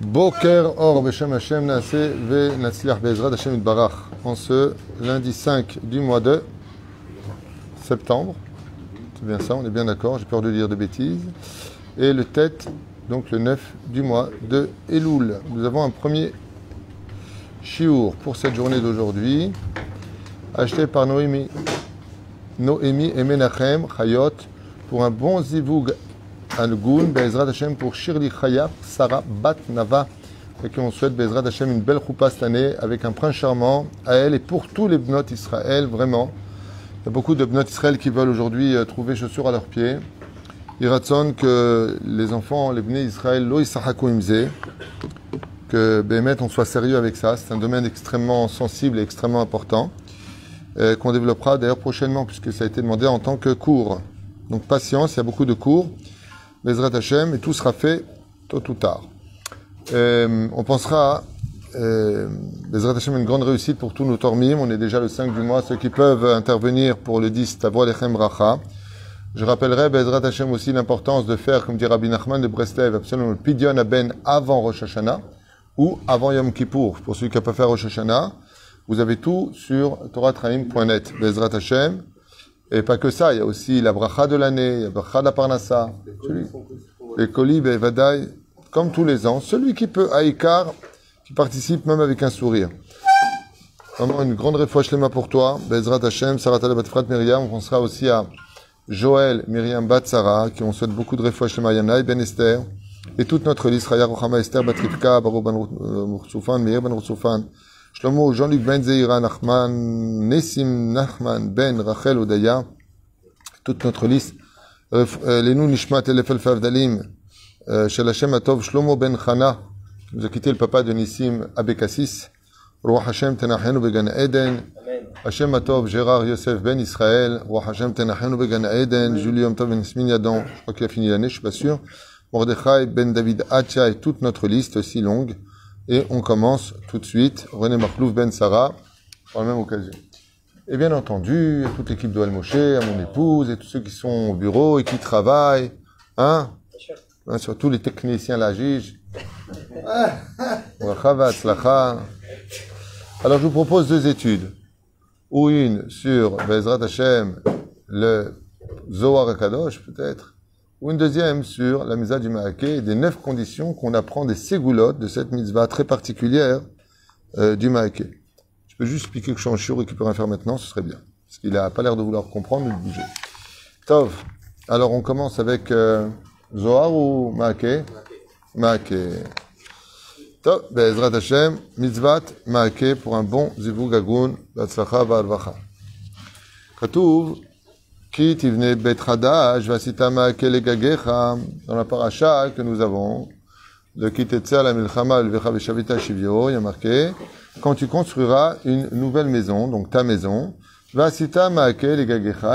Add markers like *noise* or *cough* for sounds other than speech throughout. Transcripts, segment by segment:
Boker Or Beshem Hashem Nase Ve Natsliach Bezrat Hashem Itbarach. En ce lundi 5 du mois de septembre. C'est bien ça, on est bien d'accord, j'ai peur de dire de bêtises. Et le tête, donc le 9 du mois de Elul. Nous avons un premier chiour pour cette journée d'aujourd'hui, acheté par Noémie. Noémie et Menachem Chayot pour un bon zivug Algun, Bezrat Hashem pour Shirli Chaya, Sarah Bat Nava, et qui on souhaite Bezrat Hashem une belle choupa cette année avec un prince charmant à elle et pour tous les bnots Israël, vraiment. Il y a beaucoup de bnots Israël qui veulent aujourd'hui euh, trouver chaussures à leurs pieds. Il ratson que les enfants, les bnei Israël, lo imze, que Bémet, on soit sérieux avec ça. C'est un domaine extrêmement sensible et extrêmement important, euh, qu'on développera d'ailleurs prochainement, puisque ça a été demandé en tant que cours. Donc patience, il y a beaucoup de cours. Bezrat Hashem, et tout sera fait tôt ou tard. Euh, on pensera, euh, Bezrat Hashem, une grande réussite pour tous nos tormim. On est déjà le 5 du mois. Ceux qui peuvent intervenir pour le 10, Tavo Lechem Racha. Je rappellerai, Bezrat Hashem, aussi l'importance de faire, comme dit Rabbi Nachman de Breslev, absolument le Pidyon Aben avant Rosh Hashanah ou avant Yom Kippour. Pour celui qui n'a pas fait Rosh Hashanah, vous avez tout sur toratraim.net. Bezrat Hashem. Et pas que ça, il y a aussi la bracha de l'année, il y a la bracha de la parnassa, les colis, Vadaï, comme tous les ans. Celui qui peut, Aïkar, qui participe même avec un sourire. Vraiment une grande réfouche pour toi. Bezrat Hashem, Sarah Batfrat Myriam. On pensera aussi à Joël, Myriam Bat Sarah, qui on souhaite beaucoup de réfouche lema Yanaï Ben Esther. Et toute notre liste, Raya Rochama Esther, Batrivka, Baro Ben Roussoufan, Meir Ben Roussoufan. Shlomo, Jean-Luc Ben Zeira, Nachman, Nessim Nachman, Ben Rachel Odaya, toute notre liste, Lenou Nishmat Elefel Favdalim, Shel Hashem Atov, Shlomo Ben Chana, qui nous a quitté le papa de Nissim Abekassis, Roi Hashem Tenachenu Began Eden, Hashem Atov, Gérard Yosef Ben Israël, Roi Hashem Tenachenu Began Eden, Julie Yom Tov Ben Ismin Yadon, je crois qu'il a fini l'année, je suis pas sûr, Mordechai Ben David Hacha et toute notre liste si longue. Et on commence tout de suite. René Marlouf Ben Sarah, par la même occasion. Et bien entendu, à toute l'équipe de Al Moshe, à mon épouse, et tous ceux qui sont au bureau et qui travaillent, hein, hein surtout les techniciens, la juge. *laughs* Alors je vous propose deux études. Ou une sur Bezrat Hashem, le Zohar Kadosh peut-être, ou une deuxième sur la mitzvah du Maaké, des neuf conditions qu'on apprend des ségoulottes de cette mitzvah très particulière euh, du Maaké. Je peux juste expliquer que je suis en chiot et qu'il peut rien faire maintenant, ce serait bien. Parce qu'il n'a pas l'air de vouloir comprendre ou de bouger. Tov. Alors on commence avec euh, Zohar ou Maaké Maaké. Tov. Bezrat Hashem, mitzvah Maaké pour un bon zivug agun, batzlacha ba'alvacha. Dans la paracha que nous avons, de la Shavita Shivyo, il y a marqué, quand tu construiras une nouvelle maison, donc ta maison, et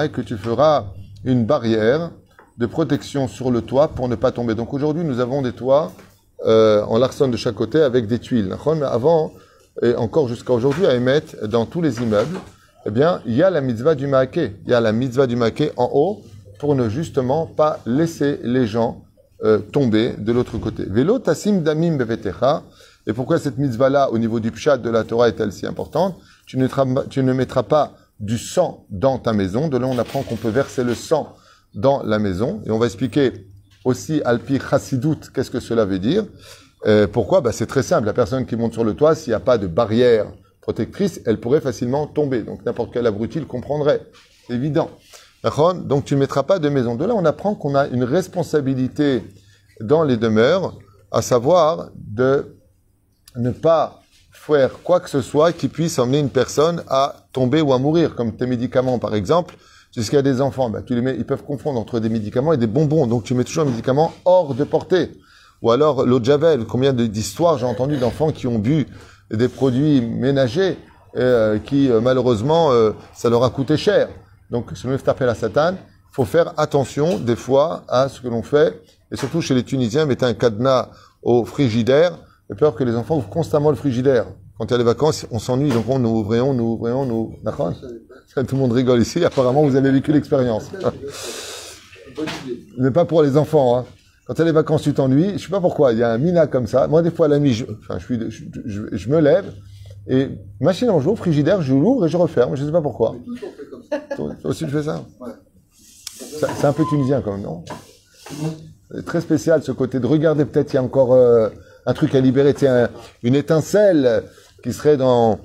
que tu feras une barrière de protection sur le toit pour ne pas tomber. Donc aujourd'hui, nous avons des toits euh, en larson de chaque côté avec des tuiles. Avant, et encore jusqu'à aujourd'hui, à émettre dans tous les immeubles, eh bien, il y a la mitzvah du maquet. Il y a la mitzvah du maquet en haut pour ne justement pas laisser les gens euh, tomber de l'autre côté. Vélo tassim damim bevetecha. Et pourquoi cette mitzvah-là, au niveau du pshat de la Torah, est-elle si importante? Tu ne, tu ne mettras pas du sang dans ta maison. De là, on apprend qu'on peut verser le sang dans la maison. Et on va expliquer aussi alpi chassidut, qu'est-ce que cela veut dire? Euh, pourquoi? Bah, C'est très simple. La personne qui monte sur le toit, s'il n'y a pas de barrière protectrice, elle pourrait facilement tomber. Donc n'importe quel abruti le comprendrait. C'est évident. Donc tu ne mettras pas de maison. De là, on apprend qu'on a une responsabilité dans les demeures, à savoir de ne pas faire quoi que ce soit qui puisse emmener une personne à tomber ou à mourir, comme tes médicaments par exemple. Jusqu'à des enfants, bah, tu les ils peuvent confondre entre des médicaments et des bonbons. Donc tu mets toujours un médicament hors de portée. Ou alors l'eau de javel. Combien d'histoires j'ai entendu d'enfants qui ont bu des produits ménagers euh, qui euh, malheureusement euh, ça leur a coûté cher. Donc se me taper la satane, faut faire attention des fois à ce que l'on fait et surtout chez les Tunisiens mettez un cadenas au frigidaire, de peur que les enfants ouvrent constamment le frigidaire. Quand il y a les vacances, on s'ennuie, donc on nous ouvrons, nous ouvrons, nous. D'accord? Tout le monde rigole ici. Apparemment, vous avez vécu l'expérience. Mais pas pour les enfants. Hein. Quand tu as les vacances, tu t'ennuies. Je sais pas pourquoi. Il y a un mina comme ça. Moi, des fois, la nuit, je, enfin, je, suis, je, je, je me lève et machine en jour, frigidaire, je l'ouvre et je referme. Je sais pas pourquoi. Toi, toi aussi, tu fais ça Ça- C'est un peu tunisien quand même, non C'est très spécial ce côté de regarder peut-être il y a encore euh, un truc à libérer, une étincelle qui serait dans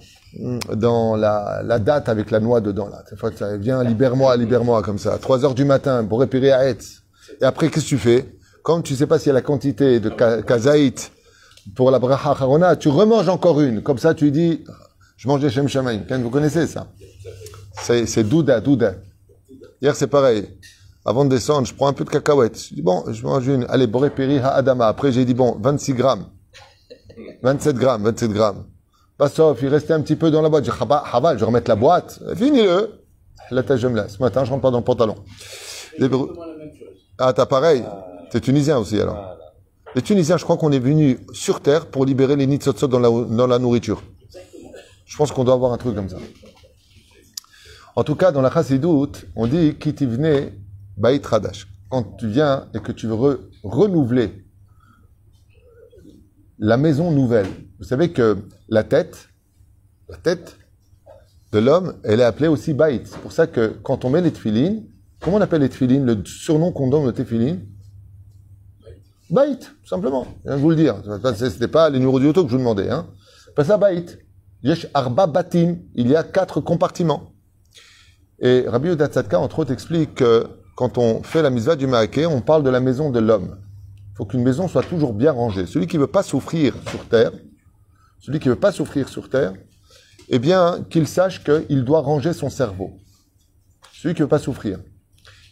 dans la, la date avec la noix dedans là. Cette fois, ça vient, libère-moi, libère-moi comme ça. À 3 heures du matin pour réparer à. Et après, qu'est-ce que tu fais? Comme tu sais pas s'il y a la quantité de ka- kazaït pour la bracha harona, tu remanges encore une. Comme ça, tu dis, je mange des shem shamaim. Vous connaissez ça? C'est douda, douda. Hier, c'est pareil. Avant de descendre, je prends un peu de cacahuètes. Je dis, bon, je mange une. Allez, boré peri ha adama. Après, j'ai dit, bon, 26 grammes. 27 grammes, 27 grammes. Pas sauf, il restait un petit peu dans la boîte. J'ai dit, je vais remettre la boîte. Finis-le. La tâche, je me laisse. Ce matin, je rentre pas dans le pantalon. Ah, t'as pareil. T'es tunisien aussi, alors. Les Tunisiens, je crois qu'on est venu sur Terre pour libérer les nitzotzot dans la, dans la nourriture. Je pense qu'on doit avoir un truc comme ça. En tout cas, dans la chassidoute, on dit kitivne bait radash. Quand tu viens et que tu veux re- renouveler la maison nouvelle. Vous savez que la tête, la tête de l'homme, elle est appelée aussi bait. C'est pour ça que quand on met les tefilines, comment on appelle les tefilines? Le surnom qu'on donne aux tefilines? Bait, tout simplement. Je viens de vous le dire. C'était pas les numéros du auto que je vous demandais. Hein. Pas ça, bait. Yesh arba batim. Il y a quatre compartiments. Et Rabbi Yehuda Tzadka, entre autres, explique que quand on fait la mitzvah du Maaké, on parle de la maison de l'homme. Il faut qu'une maison soit toujours bien rangée. Celui qui veut pas souffrir sur terre, celui qui veut pas souffrir sur terre, eh bien, qu'il sache qu'il doit ranger son cerveau. Celui qui veut pas souffrir.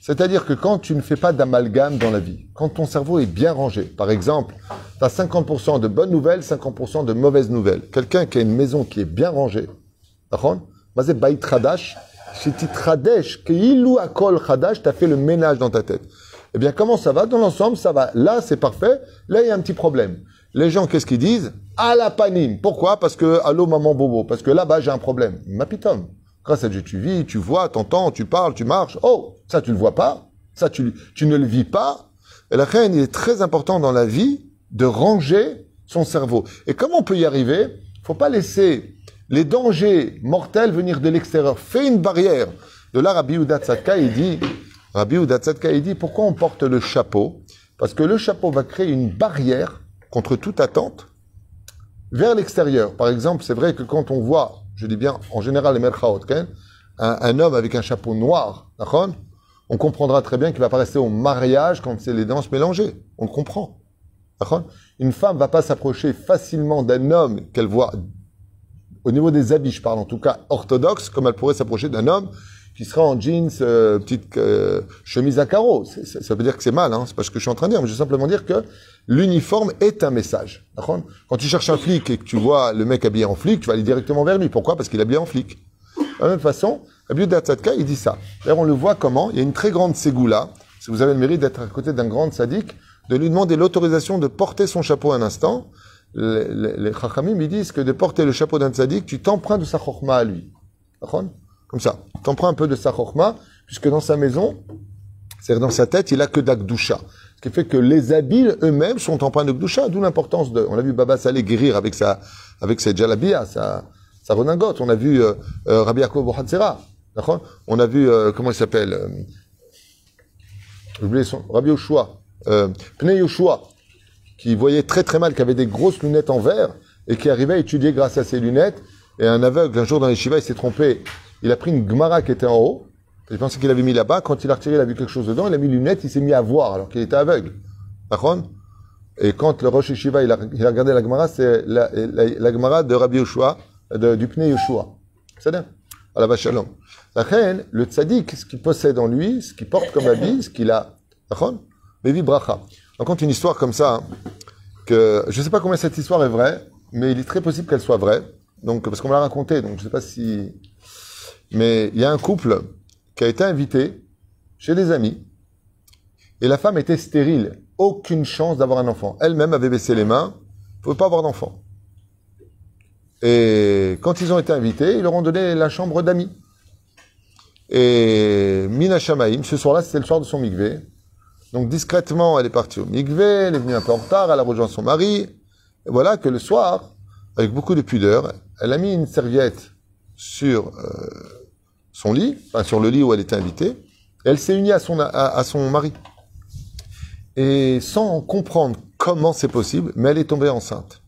C'est-à-dire que quand tu ne fais pas d'amalgame dans la vie, quand ton cerveau est bien rangé, par exemple, tu as 50% de bonnes nouvelles, 50% de mauvaises nouvelles. Quelqu'un qui a une maison qui est bien rangée, d'accord Mazé Baït Khadash, Shiti Tradesh, Keilou Akol Khadash, tu as fait le ménage dans ta tête. Eh bien, comment ça va Dans l'ensemble, ça va. Là, c'est parfait. Là, il y a un petit problème. Les gens, qu'est-ce qu'ils disent? À la panine. Pourquoi? Parce que, allô, maman bobo. Parce que là-bas, j'ai un problème. Mapitom. Grâce à Dieu, tu vis, tu vois, t'entends, tu parles, tu marches. Oh, ça, tu le vois pas. Ça, tu, tu ne le vis pas. Et la reine, il est très important dans la vie de ranger son cerveau. Et comment on peut y arriver? Faut pas laisser les dangers mortels venir de l'extérieur. Fais une barrière. De là, Rabbi Yehuda Tzadka, il dit, Rabbi Yehuda Tzadka, il dit, pourquoi on porte le chapeau? Parce que le chapeau va créer une barrière contre toute attente vers l'extérieur. Par exemple, c'est vrai que quand on voit, je dis bien en général les merchaot, un, un homme avec un chapeau noir, d'accord on comprendra très bien qu'il va pas rester au mariage quand c'est les danses mélangées. On le comprend. Une femme va pas s'approcher facilement d'un homme qu'elle voit au niveau des habits, je parle en tout cas orthodoxe, comme elle pourrait s'approcher d'un homme qui sera en jeans, euh, petite euh, chemise à carreaux. Ça veut dire que c'est mal, hein, c'est pas ce que je suis en train de dire, mais je veux simplement dire que l'uniforme est un message. Quand tu cherches un flic et que tu vois le mec habillé en flic, tu vas aller directement vers lui. Pourquoi? Parce qu'il est habillé en flic. De la même façon, Rabbi Tzadka, il dit ça. D'ailleurs, on le voit comment Il y a une très grande ségoula. Si vous avez le mérite d'être à côté d'un grand sadique, de lui demander l'autorisation de porter son chapeau un instant. Les, les, chachamim, ils disent que de porter le chapeau d'un sadique, tu t'empruntes de sa chorma à lui. Comme ça. T'empruntes un peu de sa chorma, puisque dans sa maison, c'est-à-dire dans sa tête, il a que d'Akdoucha. Ce qui fait que les habits eux-mêmes sont empreints de Gdoucha, d'où l'importance de... On a vu Baba Saleh guérir avec sa, avec ses jalabia, sa, sa redingote. On a vu euh, euh, Rabbi Yaakov. D'accord? On a vu, euh, comment il s'appelle euh, J'ai oublié son... Rabbi Yoshua. Euh, Pnei Yoshua, qui voyait très très mal, qui avait des grosses lunettes en verre, et qui arrivait à étudier grâce à ses lunettes. Et un aveugle, un jour dans les Shiva, il s'est trompé. Il a pris une Gemara qui était en haut. Il pensait qu'il avait mis là-bas. Quand il a retiré, il a vu quelque chose dedans. Il a mis les lunettes, il s'est mis à voir alors qu'il était aveugle. D'accord? Et quand le Rosh Shiva, il a, il a regardé la Gemara, c'est la, la, la Gemara de Rabbi Yoshua, du Pnei Yoshua. C'est bien À la vache. La reine, le tzaddik, ce qu'il possède en lui, ce qu'il porte comme habit, ce qu'il a. Levi Bracha. On compte une histoire comme ça, hein, que je ne sais pas combien cette histoire est vraie, mais il est très possible qu'elle soit vraie. Donc, parce qu'on me l'a raconté, donc je ne sais pas si. Mais il y a un couple qui a été invité chez des amis, et la femme était stérile, aucune chance d'avoir un enfant. Elle-même avait baissé les mains, ne pouvait pas avoir d'enfant. Et quand ils ont été invités, ils leur ont donné la chambre d'amis. Et Mina Shamaim, ce soir-là, c'était le soir de son mikvé. Donc discrètement, elle est partie au mikvé, elle est venue un peu en retard, elle a rejoint son mari. Et voilà que le soir, avec beaucoup de pudeur, elle a mis une serviette sur euh, son lit, enfin sur le lit où elle était invitée, et elle s'est unie à son, à son mari. Et sans comprendre comment c'est possible, mais elle est tombée enceinte.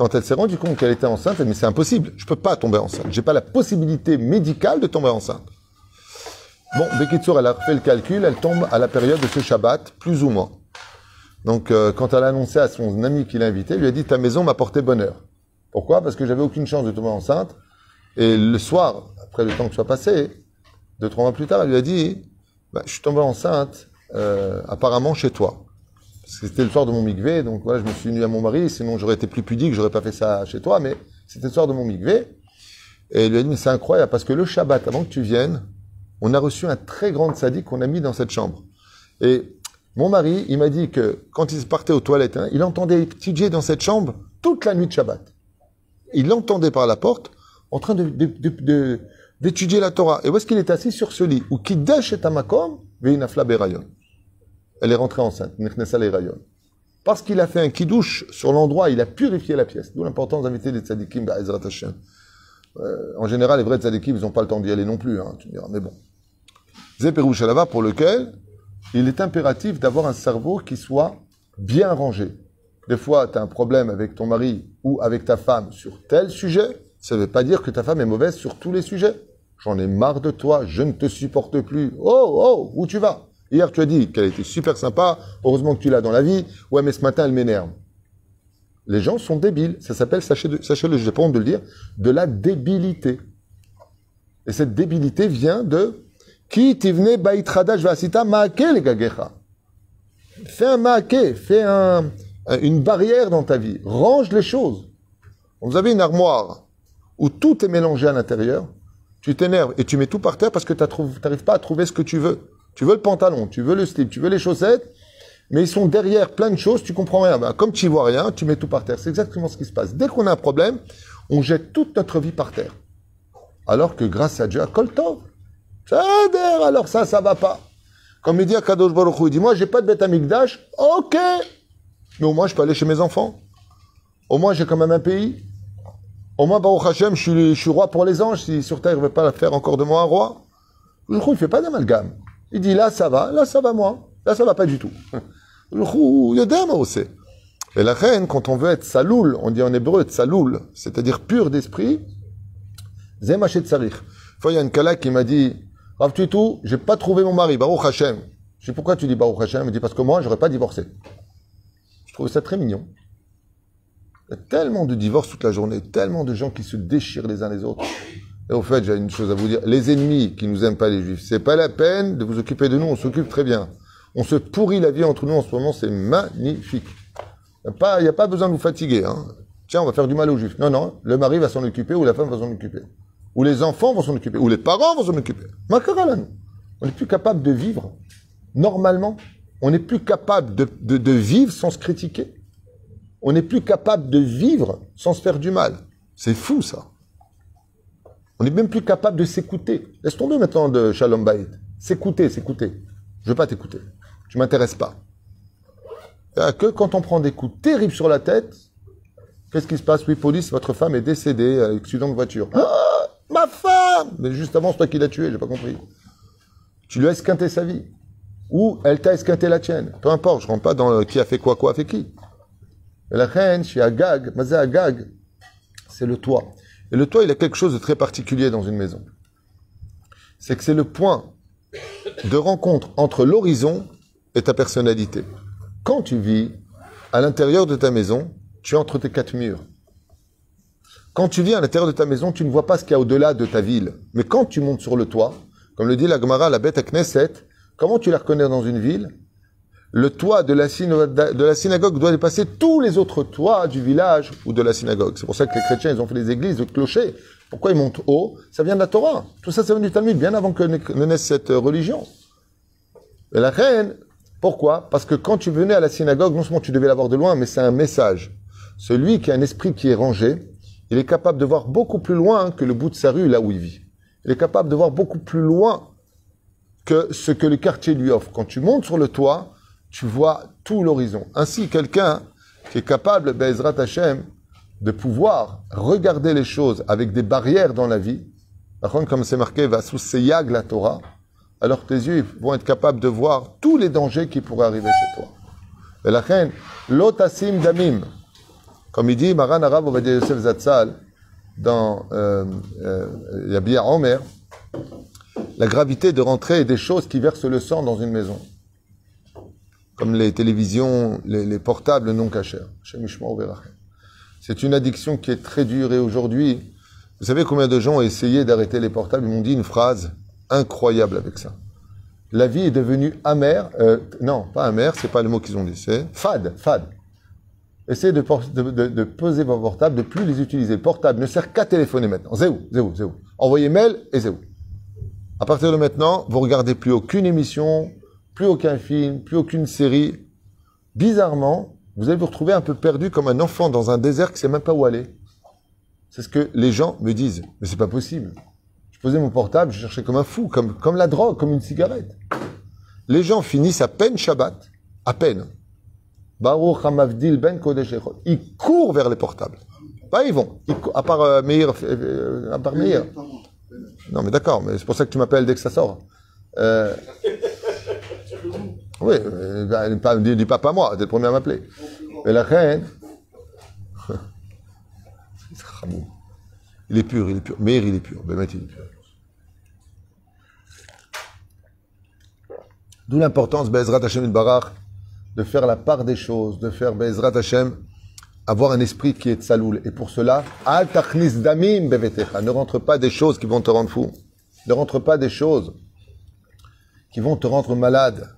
Quand elle s'est rendue compte qu'elle était enceinte, elle dit, mais c'est impossible, je peux pas tomber enceinte. J'ai pas la possibilité médicale de tomber enceinte. Bon, Bekitsour, elle a fait le calcul, elle tombe à la période de ce Shabbat, plus ou moins. Donc, euh, quand elle a annoncé à son ami qui l'a invité, elle lui a dit, ta maison m'a porté bonheur. Pourquoi? Parce que j'avais aucune chance de tomber enceinte. Et le soir, après le temps que soit passé, deux, trois mois plus tard, elle lui a dit, bah, je suis tombé enceinte, euh, apparemment chez toi. C'était le soir de mon mikvé, donc voilà, je me suis uni à mon mari, sinon j'aurais été plus pudique, j'aurais pas fait ça chez toi, mais c'était le soir de mon mikvé. Et elle lui a dit, mais c'est incroyable, parce que le Shabbat, avant que tu viennes, on a reçu un très grand sadique qu'on a mis dans cette chambre. Et mon mari, il m'a dit que quand il partait aux toilettes, hein, il entendait étudier dans cette chambre toute la nuit de Shabbat. Il l'entendait par la porte en train de, de, de, d'étudier la Torah. Et où est-ce qu'il est assis? Sur ce lit Ou Kiddush et Tamakom, Veinafla Berayon. Elle est rentrée enceinte. Parce qu'il a fait un kidouche sur l'endroit, il a purifié la pièce. D'où l'importance d'inviter les tzadikim d'Aezrat Hashem. Euh, en général, les vrais tzadikim, ils n'ont pas le temps d'y aller non plus, hein, tu me diras, mais bon. Zeperouch Alava, pour lequel il est impératif d'avoir un cerveau qui soit bien rangé. Des fois, tu as un problème avec ton mari ou avec ta femme sur tel sujet, ça ne veut pas dire que ta femme est mauvaise sur tous les sujets. J'en ai marre de toi, je ne te supporte plus. Oh, oh, où tu vas? Hier, tu as dit qu'elle était super sympa, heureusement que tu l'as dans la vie. Ouais, mais ce matin, elle m'énerve. Les gens sont débiles. Ça s'appelle, sachez-le, je n'ai pas honte de le dire, de la débilité. Et cette débilité vient de qui tivne baitradash vasita maake gagecha. Fais un maake, fais un, une barrière dans ta vie. Range les choses. Vous avez une armoire où tout est mélangé à l'intérieur. Tu t'énerves et tu mets tout par terre parce que tu n'arrives pas à trouver ce que tu veux. Tu veux le pantalon, tu veux le slip, tu veux les chaussettes, mais ils sont derrière plein de choses, tu comprends rien. Ben, comme tu vois rien, tu mets tout par terre. C'est exactement ce qui se passe. Dès qu'on a un problème, on jette toute notre vie par terre. Alors que grâce à Dieu, à Koltov, alors ça, ça va pas. Comme il dit à Kadosh Baruch il dit, moi, j'ai pas de bête amigdash, ok. Mais au moins, je peux aller chez mes enfants. Au moins, j'ai quand même un pays. Au moins, Baruch Hashem, je suis, roi pour les anges. Si sur terre, il ne veut pas faire encore de moi un roi. Le il fait pas d'amalgame. Il dit, là, ça va, là, ça va moi. Là, ça va pas du tout. Et la reine, quand on veut être saloul, on dit en hébreu saloul, c'est-à-dire pur d'esprit, zemachet tsarich. Une fois, il y a une kala qui m'a dit, Rav Tuitou, j'ai pas trouvé mon mari, Baruch Hashem. Je dis, pourquoi tu dis Baruch Hashem? Il me dit, parce que moi, j'aurais pas divorcé. Je trouvais ça très mignon. Il y a tellement de divorces toute la journée, tellement de gens qui se déchirent les uns les autres. Et au fait, j'ai une chose à vous dire. Les ennemis qui nous aiment pas les juifs, c'est pas la peine de vous occuper de nous, on s'occupe très bien. On se pourrit la vie entre nous en ce moment, c'est magnifique. Il n'y a, pas- besoin de vous fatiguer. Hein. Tiens, on va faire du mal aux juifs. Non, non, le mari va s'en occuper ou la femme va s'en occuper. Ou les enfants vont s'en occuper, ou les parents vont s'en occuper. Makaralano. On n'est plus capable de vivre normalement. On n'est plus capable de, de- de vivre sans se critiquer. On n'est plus capable de vivre sans se faire du mal. C'est fou ça. On n'est même plus capable de s'écouter. Laisse tomber maintenant de Shalom Bayit. S'écouter, s'écouter. Je veux pas t'écouter. Tu m'intéresses pas. A que quand on prend des coups terribles sur la tête, qu'est-ce qui se passe? Oui, police, votre femme est décédée, euh, accident de voiture. Ah, ma femme Mais juste avant, c'est toi qui l'as tuée, j'ai pas compris. Tu lui as esquinté sa vie. Ou elle t'a esquinté la tienne. Peu importe, je rentre pas dans euh, qui a fait quoi, quoi a fait qui. La reine, chez Agag, Mazé Agag, c'est le toit. Et le toit, il a quelque chose de très particulier dans une maison. C'est que c'est le point de rencontre entre l'horizon et ta personnalité. Quand tu vis à l'intérieur de ta maison, tu es entre tes quatre murs. Quand tu vis à l'intérieur de ta maison, tu ne vois pas ce qu'il y a au-delà de ta ville. Mais quand tu montes sur le toit, comme le dit la Gemara, la bête à Knesset, comment tu la reconnais dans une ville? Le toit de la, synagogue doit dépasser tous les autres toits du village ou de la synagogue. C'est pour ça que les chrétiens, ils ont fait des églises de clochers. Pourquoi ils montent haut? Ça vient de la Torah. Tout ça, ça vient du Talmud, bien avant que ne naisse cette euh, religion. Et la reine, pourquoi? Parce que quand tu venais à la synagogue, non seulement tu devais la voir de loin, mais c'est un message. Celui qui a un esprit qui est rangé, il est capable de voir beaucoup plus loin que le bout de sa rue, là où il vit. Il est capable de voir beaucoup plus loin que ce que le quartier lui offre. Quand tu montes sur le toit, tu vois tout l'horizon. Ainsi, quelqu'un qui est capable, Bezrat Hashem, de pouvoir regarder les choses avec des barrières dans la vie, comme c'est marqué, va sous Seyag la Torah, alors tes yeux vont être capables de voir tous les dangers qui pourraient arriver chez toi. Et la reine, l'otasim damim, comme il dit Maran Arav Obadiah Yosef Zatzal dans euh, euh, Yabia Omer, la gravité de rentrer des choses qui versent le sang dans une maison. Comme les télévisions, les, portables non cachés. C'est une addiction qui est très dure et aujourd'hui, vous savez combien de gens ont essayé d'arrêter les portables? Ils m'ont dit une phrase incroyable avec ça. La vie est devenue amère. Euh, non, pas amère, c'est pas le mot qu'ils ont dit. C'est fade, fade. Essayez de, poser vos portables, de plus les utiliser. Le portable ne sert qu'à téléphoner maintenant. C'est où, c'est. Envoyez mail et c'est où. À partir de maintenant, vous regardez plus aucune émission, plus aucun film, plus aucune série. Bizarrement, vous allez vous retrouver un peu perdu comme un enfant dans un désert qui sait même pas où aller. C'est ce que les gens me disent. Mais c'est pas possible. Je posais mon portable, je cherchais comme un fou, comme, la drogue, comme une cigarette. Les gens finissent à peine Shabbat, à peine. Baruch Hamavdil Ben Kodesh Ils courent vers les portables. Bah, ils vont. à part euh, Meir, euh, à part Meir. Non, mais d'accord, mais c'est pour ça que tu m'appelles dès que ça sort. Euh... Oui, ne dis pas moi, t'es le premier à m'appeler. Mais la reine. *laughs* il est pur, il est pur. Meir, il est pur. il est pur. D'où l'importance, Bezrat Hashem Barach, de faire la part des choses, de faire Bezrat Hashem avoir un esprit qui est saloul. Et pour cela, al damim Ne rentre pas des choses qui vont te rendre fou. Ne rentre pas des choses qui vont te rendre malade.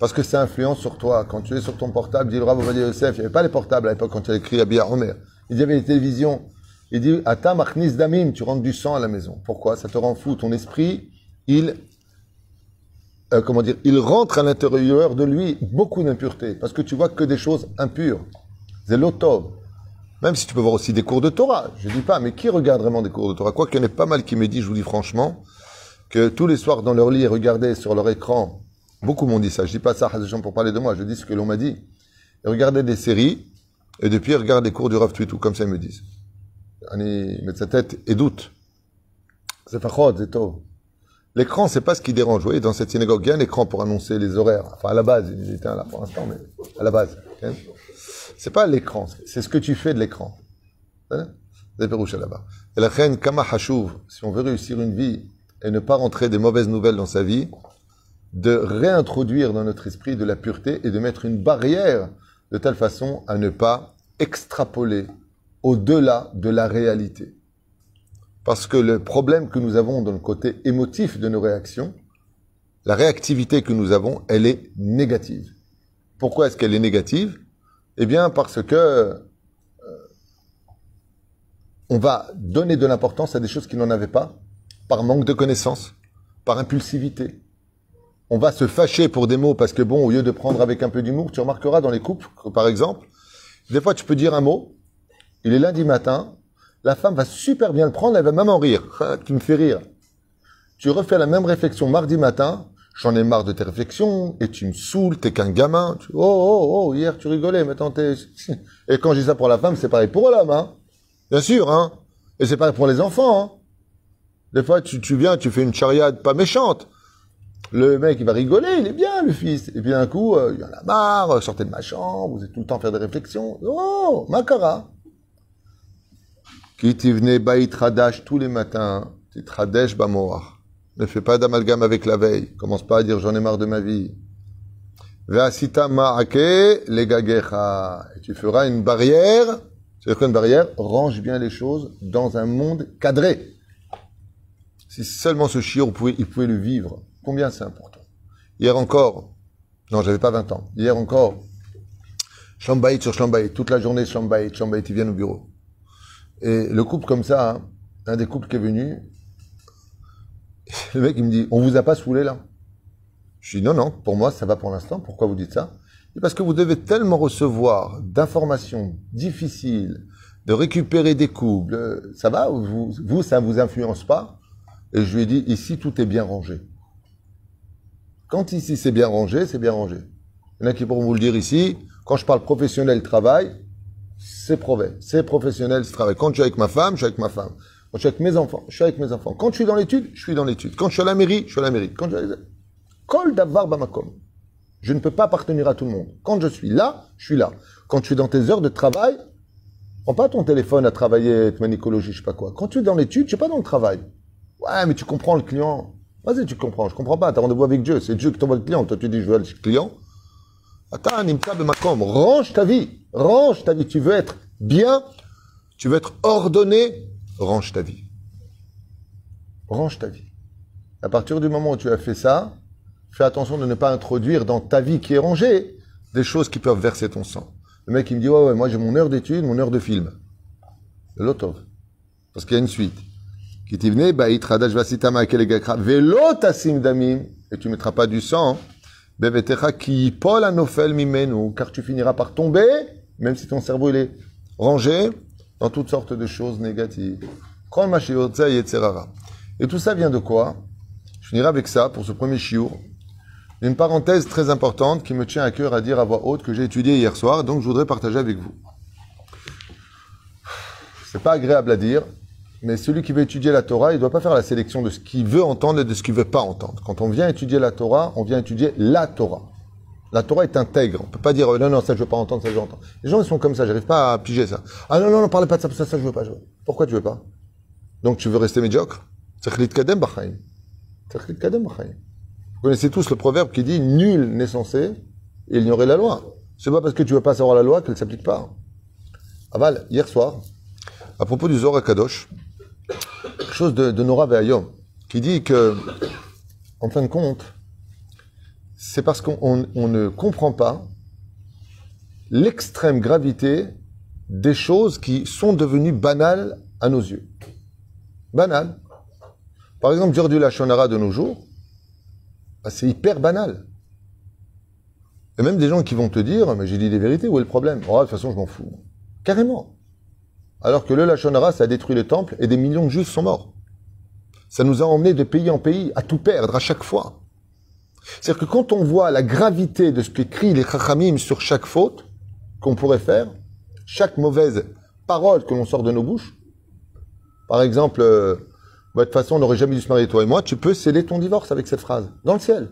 Parce que ça influence sur toi. Quand tu es sur ton portable, dit le Rav Yosef, il n'y avait pas les portables à l'époque quand tu as écrit Abiyah Omer. Il y avait les télévisions. Il dit, Atam achnis damim, tu rentres du sang à la maison. Pourquoi? Ça te rend fou. Ton esprit, il, euh, comment dire, il rentre à l'intérieur de lui beaucoup d'impuretés. Parce que tu vois que des choses impures. Zelotov. Même si tu peux voir aussi des cours de Torah. Je dis pas, mais qui regarde vraiment des cours de Torah? Quoi qu'il y en ait pas mal qui me dit, je vous dis franchement, que tous les soirs dans leur lit, regardaient sur leur écran, beaucoup m'ont dit ça, je dis pas ça pour parler de moi, je dis ce que l'on m'a dit. Ils regardaient des séries, et depuis ils regardent des cours du Rav tout comme ça ils me disent. Ils mettent sa tête et doute. C'est fachot, c'est tôt. L'écran, c'est pas ce qui dérange. Vous voyez, dans cette synagogue, il y a un écran pour annoncer les horaires. Enfin, à la base, il était là pour l'instant, mais à la base. C'est pas l'écran, c'est ce que tu fais de l'écran. Hein? là-bas. Et la reine Kama si on veut réussir une vie et ne pas rentrer des mauvaises nouvelles dans sa vie, de réintroduire dans notre esprit de la pureté et de mettre une barrière de telle façon à ne pas extrapoler au-delà de la réalité. Parce que le problème que nous avons dans le côté émotif de nos réactions, la réactivité que nous avons, elle est négative. Pourquoi est-ce qu'elle est négative? Eh bien, parce que euh, on va donner de l'importance à des choses qui n'en avaient pas, par manque de connaissances, par impulsivité. On va se fâcher pour des mots parce que bon, au lieu de prendre avec un peu d'humour, tu remarqueras dans les couples, par exemple, des fois tu peux dire un mot, il est lundi matin, la femme va super bien le prendre, elle va même en rire. *laughs* tu me fais rire. Tu refais la même réflexion mardi matin, J'en ai marre de tes réflexions, et tu me saoules, t'es qu'un gamin. oh, oh, oh, hier tu rigolais, maintenant t'es... *laughs* Et quand je dis ça pour la femme, c'est pareil pour l'homme, hein. Bien sûr, hein. Et c'est pareil pour les enfants, hein. Des fois, tu, tu viens, tu fais une chariade pas méchante. Le mec, il va rigoler, il est bien, le fils. Et puis d'un coup, euh, il y en a marre, sortez de ma chambre, vous êtes tout le temps à faire des réflexions. Oh, makara. Qui venait baït radash tous les matins, titradesh bamoar. Ne fais pas d'amalgame avec la veille. Commence pas à dire j'en ai marre de ma vie. Et tu feras une barrière. C'est quoi une barrière? Range bien les choses dans un monde cadré. Si seulement ce pouvait, il pouvait le vivre, combien c'est important? Hier encore, non, j'avais pas 20 ans. Hier encore, Shlambaït sur Shlambaït, toute la journée Shlambaït, Shlambaït, ils viennent au bureau. Et le couple comme ça, hein, un des couples qui est venu, le mec, il me dit, on vous a pas saoulé là? Je dis, non, non, pour moi, ça va pour l'instant. Pourquoi vous dites ça? Parce que vous devez tellement recevoir d'informations difficiles, de récupérer des coups. Ça va vous, vous, ça ne vous influence pas? Et je lui ai dit, ici, tout est bien rangé. Quand ici c'est bien rangé, c'est bien rangé. Il y en a qui pourront vous le dire ici. Quand je parle professionnel travail, c'est. C'est professionnel ce travail. Quand je suis avec ma femme, je suis avec ma femme. Quand je suis avec mes enfants, je suis avec mes enfants. Quand je suis dans l'étude, je suis dans l'étude. Quand je suis à la mairie, je suis à la mairie. Quand je Kol davar bamakom. Je ne peux pas appartenir à tout le monde. Quand je suis là, je suis là. Quand tu es dans tes heures de travail, prends pas ton téléphone à travailler, manicologie, je sais pas quoi. Quand tu es dans l'étude, tu es pas dans le travail. Ouais, mais tu comprends le client. Vas-y, tu comprends. Je comprends pas. Tu as rendez-vous avec Dieu. C'est Dieu qui t'envoie le client. Toi, tu dis, je veux le client. Range ta vie. Range ta vie. Tu veux être bien. Tu veux être ordonné. Range ta vie. Range ta vie. À partir du moment où tu as fait ça, fais attention de ne pas introduire dans ta vie qui est rangée des choses qui peuvent verser ton sang. Le mec, il me dit, ouais, ouais, moi j'ai mon heure d'étude, mon heure de film. Lotov. Parce qu'il y a une suite. Qui t'y venait, bah, damim, et tu mettras pas du sang, qui pol anofel mimenu, car tu finiras par tomber, même si ton cerveau il est rangé, dans toutes sortes de choses négatives. Et tout ça vient de quoi? Je finirai avec ça pour ce premier chiour. Une parenthèse très importante qui me tient à cœur à dire à voix haute que j'ai étudié hier soir, donc je voudrais partager avec vous. C'est pas agréable à dire, mais celui qui veut étudier la Torah, il ne doit pas faire la sélection de ce qu'il veut entendre et de ce qu'il veut pas entendre. Quand on vient étudier la Torah, on vient étudier la Torah. La Torah est intègre. On peut pas dire non, non, ça je veux pas entendre, ça je veux entendre. Les gens ils sont comme ça, j'arrive pas à piger ça. Ah non, non, non, parlez pas de ça, ça, ça je veux pas. Pourquoi tu veux pas? Donc tu veux rester médiocre? Vous connaissez tous le proverbe qui dit nul n'est censé ignorer la loi. C'est pas parce que tu veux pas savoir la loi qu'elle s'applique pas. Aval, hier soir, à propos du Zohar Kadosh, quelque chose de, Nora qui dit que, en fin de compte, c'est parce qu'on ne comprend pas l'extrême gravité des choses qui sont devenues banales à nos yeux. Banales. Par exemple, dire du Lachonara de nos jours, bah, c'est hyper banal. Et même des gens qui vont te dire, mais j'ai dit des vérités, où est le problème? Oh, De toute façon, je m'en fous. Carrément. Alors que le Lachonara, a détruit le temple et des millions de juifs sont morts. Ça nous a emmenés de pays en pays à tout perdre à chaque fois. C'est-à-dire que quand on voit la gravité de ce qu'écrit les Chachamim sur chaque faute qu'on pourrait faire, chaque mauvaise parole que l'on sort de nos bouches, par exemple, euh, bah, de toute façon, on n'aurait jamais dû se marier, toi et moi. Tu peux sceller ton divorce avec cette phrase. Dans le ciel.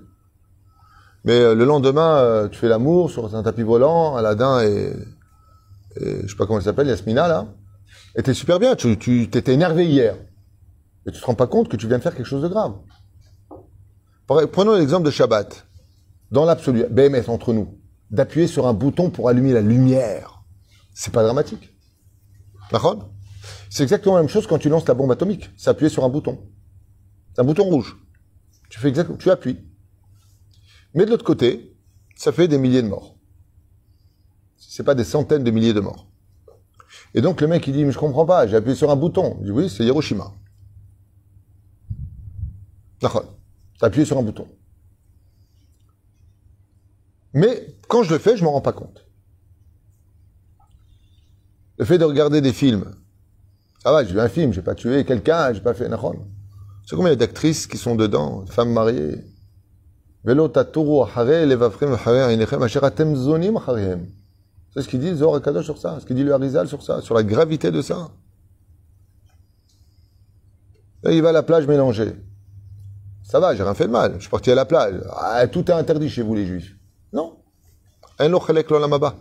Mais euh, le lendemain, euh, tu fais l'amour sur un tapis volant, Aladdin et, et je sais pas comment elle s'appelle, Yasmina, là. T'es super bien. Tu, tu t'étais énervé hier. Et tu te rends pas compte que tu viens de faire quelque chose de grave. Prenons l'exemple de Shabbat. Dans l'absolu, BMS entre nous, d'appuyer sur un bouton pour allumer la lumière. C'est pas dramatique. D'accord? C'est exactement la même chose quand tu lances la bombe atomique. C'est appuyer sur un bouton. C'est un bouton rouge. Tu fais exactement, tu appuies. Mais de l'autre côté, ça fait des milliers de morts. C'est pas des centaines de milliers de morts. Et donc le mec il dit mais je comprends pas, j'ai appuyé sur un bouton. Il dit oui, c'est Hiroshima. D'accord. T'as appuyé sur un bouton. Mais quand je le fais, je m'en rends pas compte. Le fait de regarder des films ah ouais, j'ai vu un film, j'ai pas tué quelqu'un, j'ai pas fait Nahon. C'est combien d'actrices qui sont dedans, femmes mariées? C'est ce qu'il dit Zohar Kadosh sur ça, ce qu'il dit le Harizal sur ça, sur la gravité de ça. Il va à la plage mélangée. Ça va, j'ai rien fait de mal. Je suis parti à la plage. Ah, tout est interdit chez vous, les juifs. Non. Un lochalek lolamaba.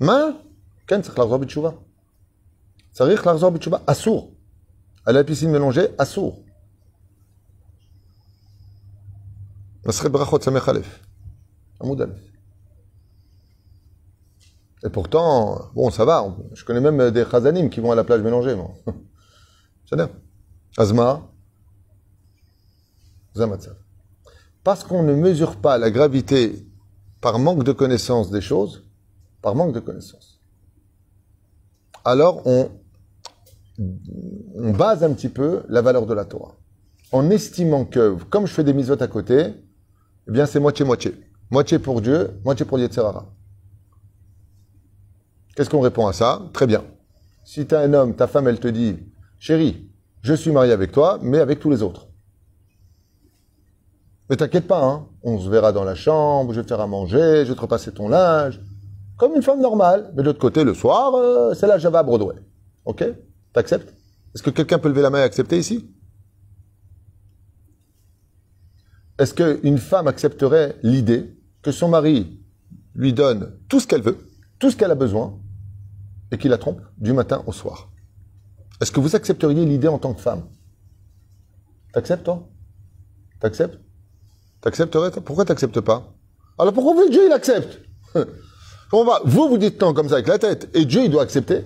Mais, quand c'est l'arzo bitchouva. Ça veut dire bitchouva, assour. À la piscine mélangée, assour. Masre brachot samechalef. Amoud alef. Et pourtant, bon, ça va. Je connais même des chazanim qui vont à la plage mélangée, moi. *laughs* C'est bien. Azma. Zamatzav. Parce qu'on ne mesure pas la gravité par manque de connaissance des choses, par manque de connaissance, alors on on base un petit peu la valeur de la Torah. En estimant que, comme je fais des misotes à côté, eh bien c'est moitié-moitié. Moitié pour Dieu, moitié pour Yetzerara. Qu'est-ce qu'on répond à ça? Très bien. Si tu as un homme, ta femme, elle te dit, chérie, je suis marié avec toi, mais avec tous les autres. Mais t'inquiète pas, hein, on se verra dans la chambre, je vais te faire à manger, je vais te repasser ton linge. Comme une femme normale. Mais de l'autre côté, le soir, euh, c'est la Java à Broadway. Ok? T'acceptes? Est-ce que quelqu'un peut lever la main et accepter ici? Est-ce qu'une femme accepterait l'idée que son mari lui donne tout ce qu'elle veut, tout ce qu'elle a besoin, et qu'il la trompe du matin au soir. Est-ce que vous accepteriez l'idée en tant que femme? T'acceptes, toi T'acceptes? T'accepterais Pourquoi t'acceptes pas? Alors pourquoi vous, Dieu, il accepte? *laughs* On va, vous, vous dites non comme ça avec la tête, et Dieu, il doit accepter.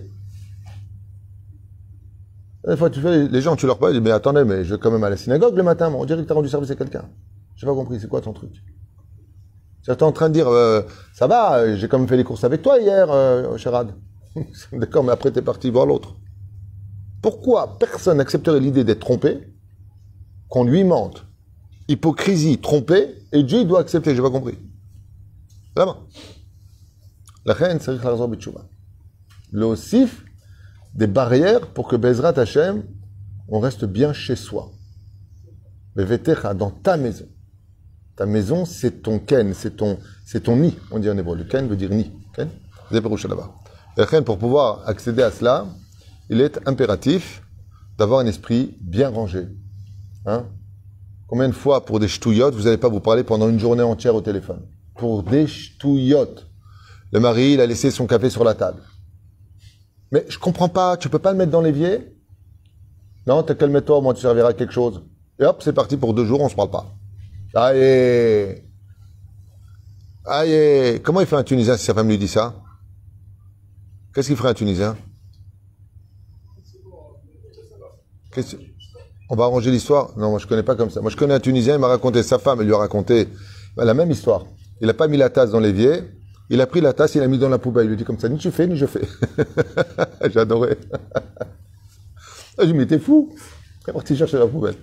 Des fois, tu fais, les gens, tu leur parles, ils disent, mais attendez, mais je vais quand même à la synagogue le matin, on dirait que tu as rendu service à quelqu'un. J'ai pas compris, c'est quoi ton truc? Tu es en train de dire, euh, ça va, j'ai quand même fait les courses avec toi hier, euh, Chérad. *laughs* D'accord, mais après, tu es parti voir l'autre. Pourquoi personne n'accepterait l'idée d'être trompé, qu'on lui mente, hypocrisie, trompé, et Dieu, il doit accepter, j'ai pas compris. Là-bas. La reine, c'est Le osif, des barrières pour que Bezrat Hashem, on reste bien chez soi. dans ta maison. Ta maison, c'est ton ken, c'est ton, c'est ton nid, on dit en hébreu. Le ken veut dire nid. Ken? Là-bas. Pour pouvoir accéder à cela, il est impératif d'avoir un esprit bien rangé. Hein? Combien de fois, pour des ch'touillottes, vous n'allez pas vous parler pendant une journée entière au téléphone? Pour des ch'touillottes. Le mari, il a laissé son café sur la table. Mais je comprends pas, tu peux pas le mettre dans l'évier? Non, t'as qu'à le mettre toi, au moins tu serviras à quelque chose. Et hop, c'est parti pour deux jours, on se parle pas. Aïe Aïe Comment il fait un Tunisien si sa femme lui dit ça? Qu'est-ce qu'il ferait un Tunisien On va arranger l'histoire Non, moi je connais pas comme ça. Moi je connais un Tunisien, il m'a raconté, sa femme, elle lui a raconté la même histoire. Il n'a pas mis la tasse dans l'évier, il a pris la tasse, il l'a mis dans la poubelle. Il lui dit comme ça, ni tu fais, ni je fais. *laughs* J'adorais. je lui mais t'es fou. Il parti chercher la poubelle.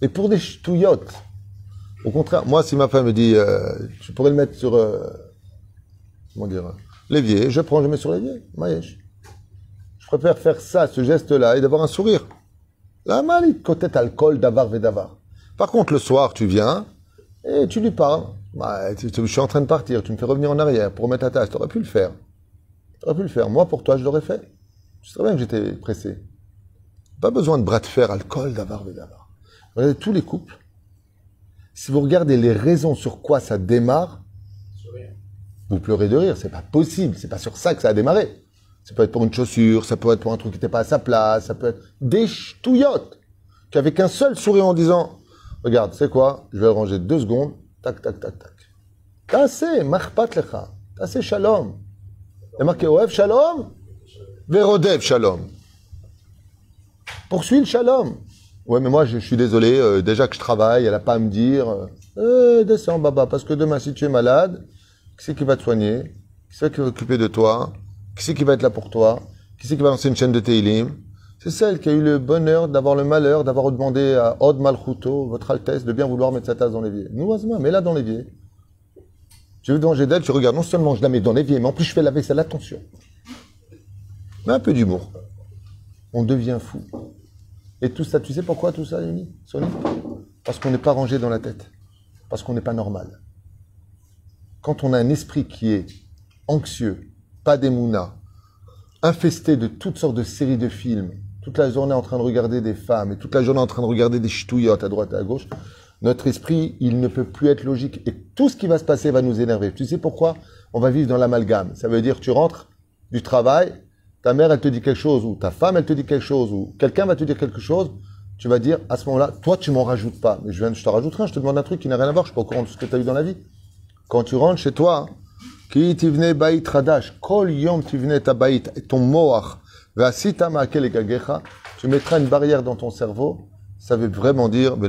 Et pour des ch'touillottes, au contraire, moi, si ma femme me dit, euh, tu pourrais le mettre sur, euh, comment dire, l'évier, je prends, je mets sur l'évier. Maïesh. Je préfère faire ça, ce geste-là, et d'avoir un sourire. La mal, côté alcool, d'avar d'avar. Par contre, le soir, tu viens, et tu lui parles. Bah, je suis en train de partir, tu me fais revenir en arrière pour remettre ta tasse. Tu aurais pu le faire. Tu aurais pu le faire. Moi, pour toi, je l'aurais fait. Je sais bien que j'étais pressé. Pas besoin de bras de fer, alcool, d'avar d'avar. Regardez tous les couples. Si vous regardez les raisons sur quoi ça démarre, vous pleurez de rire. C'est pas possible. C'est pas sur ça que ça a démarré. Ça peut être pour une chaussure, ça peut être pour un truc qui n'était pas à sa place, ça peut être des ch'touillottes. Qu'avec un seul sourire en disant, regarde, c'est quoi? Je vais ranger deux secondes. Tac, tac, tac, tac. Tassé, marpat lecha. Tassé shalom. Il y a marqué Oev shalom, Verodev shalom. Poursuis le shalom. Ouais, mais moi, je, suis désolé, euh, déjà que je travaille, elle n'a pas à me dire, euh, eh, descends, baba, parce que demain, si tu es malade, qui c'est qui va te soigner? Qui c'est qui va s'occuper de toi? Qui c'est qui va être là pour toi? Qui c'est qui va lancer une chaîne de Teilim? C'est celle qui a eu le bonheur d'avoir le malheur d'avoir demandé à Od Malchuto, votre Altesse, de bien vouloir mettre sa tasse dans l'évier. Nous, Azma, mets-la dans l'évier. Je veux danger d'elle, tu regardes, non seulement je la mets dans l'évier, mais en plus je fais la vaisselle, attention. Mais un peu d'humour. On devient fou. Et tout ça, tu sais pourquoi tout ça, Yoni Parce qu'on n'est pas rangé dans la tête. Parce qu'on n'est pas normal. Quand on a un esprit qui est anxieux, pas d'émouna, infesté de toutes sortes de séries de films, toute la journée en train de regarder des femmes et toute la journée en train de regarder des ch'touillottes à droite et à gauche, notre esprit, il ne peut plus être logique et tout ce qui va se passer va nous énerver. Tu sais pourquoi? On va vivre dans l'amalgame. Ça veut dire tu rentres du travail, ta mère, elle te dit quelque chose, ou ta femme, elle te dit quelque chose, ou quelqu'un va te dire quelque chose, tu vas dire, à ce moment-là, toi, tu m'en rajoutes pas. Mais je viens, je te rajoute rien, je te demande un truc qui n'a rien à voir, je suis pas au courant de ce que tu as eu dans la vie. Quand tu rentres chez toi, tivne radash, kol yom tivne ta ton moach, tu mettras une barrière dans ton cerveau, ça veut vraiment dire, et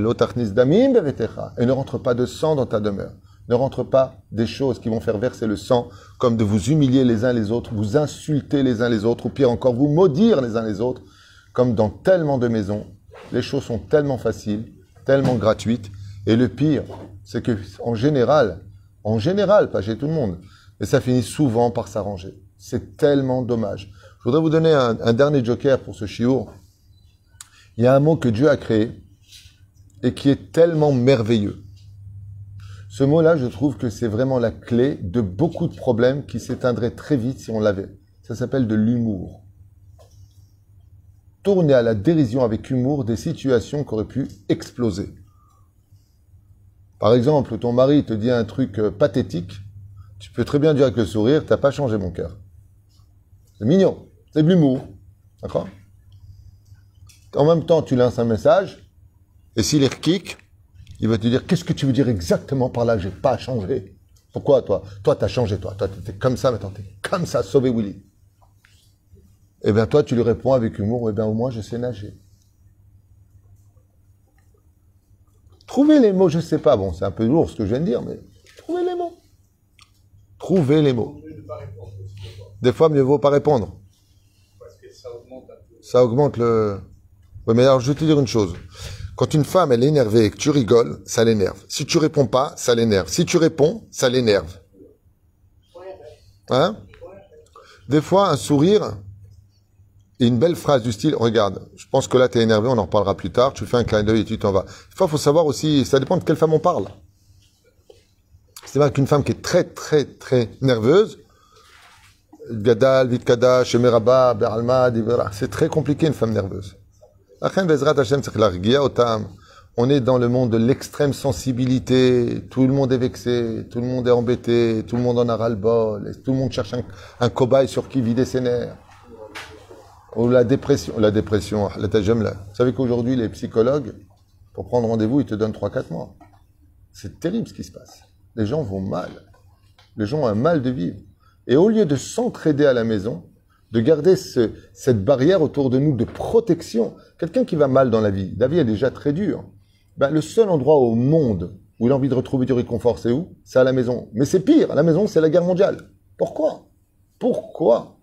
ne rentre pas de sang dans ta demeure. Ne rentre pas des choses qui vont faire verser le sang, comme de vous humilier les uns les autres, vous insulter les uns les autres, ou pire encore, vous maudire les uns les autres, comme dans tellement de maisons. Les choses sont tellement faciles, tellement gratuites, et le pire, c'est que en général, en général, pas chez tout le monde, mais ça finit souvent par s'arranger. C'est tellement dommage. Je voudrais vous donner un, dernier joker pour ce chiour. Il y a un mot que Dieu a créé, et qui est tellement merveilleux. Ce mot-là, je trouve que c'est vraiment la clé de beaucoup de problèmes qui s'éteindraient très vite si on l'avait. Ça s'appelle de l'humour. Tourner à la dérision avec humour des situations qui auraient pu exploser. Par exemple, ton mari te dit un truc euh, pathétique, tu peux très bien dire avec le sourire, t'as pas changé mon cœur. C'est mignon, c'est de l'humour. D'accord? En même temps, tu lances un message, et s'il est kick, il va te dire Qu'est-ce que tu veux dire exactement par là J'ai pas changé? Pourquoi toi? Toi, tu as changé, toi. Toi, tu étais comme ça, maintenant tu es comme ça, sauver Willy. Eh bien, toi, tu lui réponds avec humour Eh bien, au moins, je sais nager. Trouvez les mots, je ne sais pas. Bon, c'est un peu lourd ce que je viens de dire, mais trouvez les mots. Trouvez les mots. Des fois, mieux vaut pas répondre. Ça augmente le. Oui, mais alors, je vais te dire une chose. Quand une femme, elle est énervée et que tu rigoles, ça l'énerve. Si tu réponds pas, ça l'énerve. Si tu réponds, ça l'énerve. Hein? Des fois, un sourire et une belle phrase du style, regarde, je pense que là, tu es énervé, on en reparlera plus tard, tu fais un clin d'œil et tu t'en vas. Il faut savoir aussi, ça dépend de quelle femme on parle. C'est vrai qu'une femme qui est très, très, très nerveuse, Gadal, Vitkada, Shemeraba, Beralma, c'est très compliqué une femme nerveuse. On est dans le monde de l'extrême sensibilité. Tout le monde est vexé, tout le monde est embêté, tout le monde en a ras-le-bol, tout le monde cherche un, cobaye sur qui vider ses nerfs. Ou la dépression, la dépression, la Vous savez qu'aujourd'hui, les psychologues, pour prendre rendez-vous, ils te donnent 3-4 mois. C'est terrible ce qui se passe. Les gens vont mal. Les gens ont un mal de vivre. Et au lieu de s'entraider à la maison, de garder cette barrière autour de nous de protection. Quelqu'un qui va mal dans la vie, la vie est déjà très dure. Ben, le seul endroit au monde où il a envie de retrouver du réconfort, c'est où? C'est à la maison. Mais c'est pire, à la maison, c'est la guerre mondiale. Pourquoi? Pourquoi?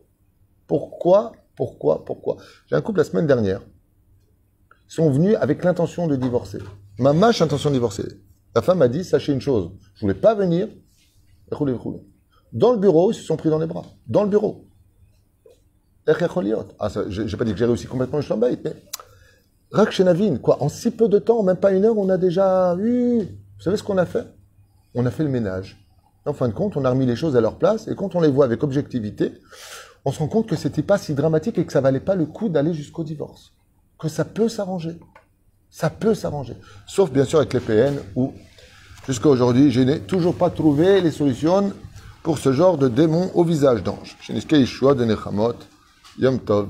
Pourquoi Pourquoi Pourquoi? J'ai un couple la semaine dernière. Ils sont venus avec l'intention de divorcer. Ma mâche intention de divorcer. La femme a dit, sachez une chose, je voulais pas venir. Dans le bureau, ils se sont pris dans les bras. Dans le bureau. Ah, j'ai pas dit que j'ai réussi complètement le Shlambait, mais Rak quoi, en si peu de temps, même pas une heure, on a déjà eu. Vous savez ce qu'on a fait? On a fait le ménage. En fin de compte, on a remis les choses à leur place, et quand on les voit avec objectivité, on se rend compte que c'était pas si dramatique et que ça valait pas le coup d'aller jusqu'au divorce. Que ça peut s'arranger. Ça peut s'arranger. Sauf bien sûr avec les PN où, jusqu'à aujourd'hui, je n'ai toujours pas trouvé les solutions pour ce genre de démon au visage d'ange. Yom Tov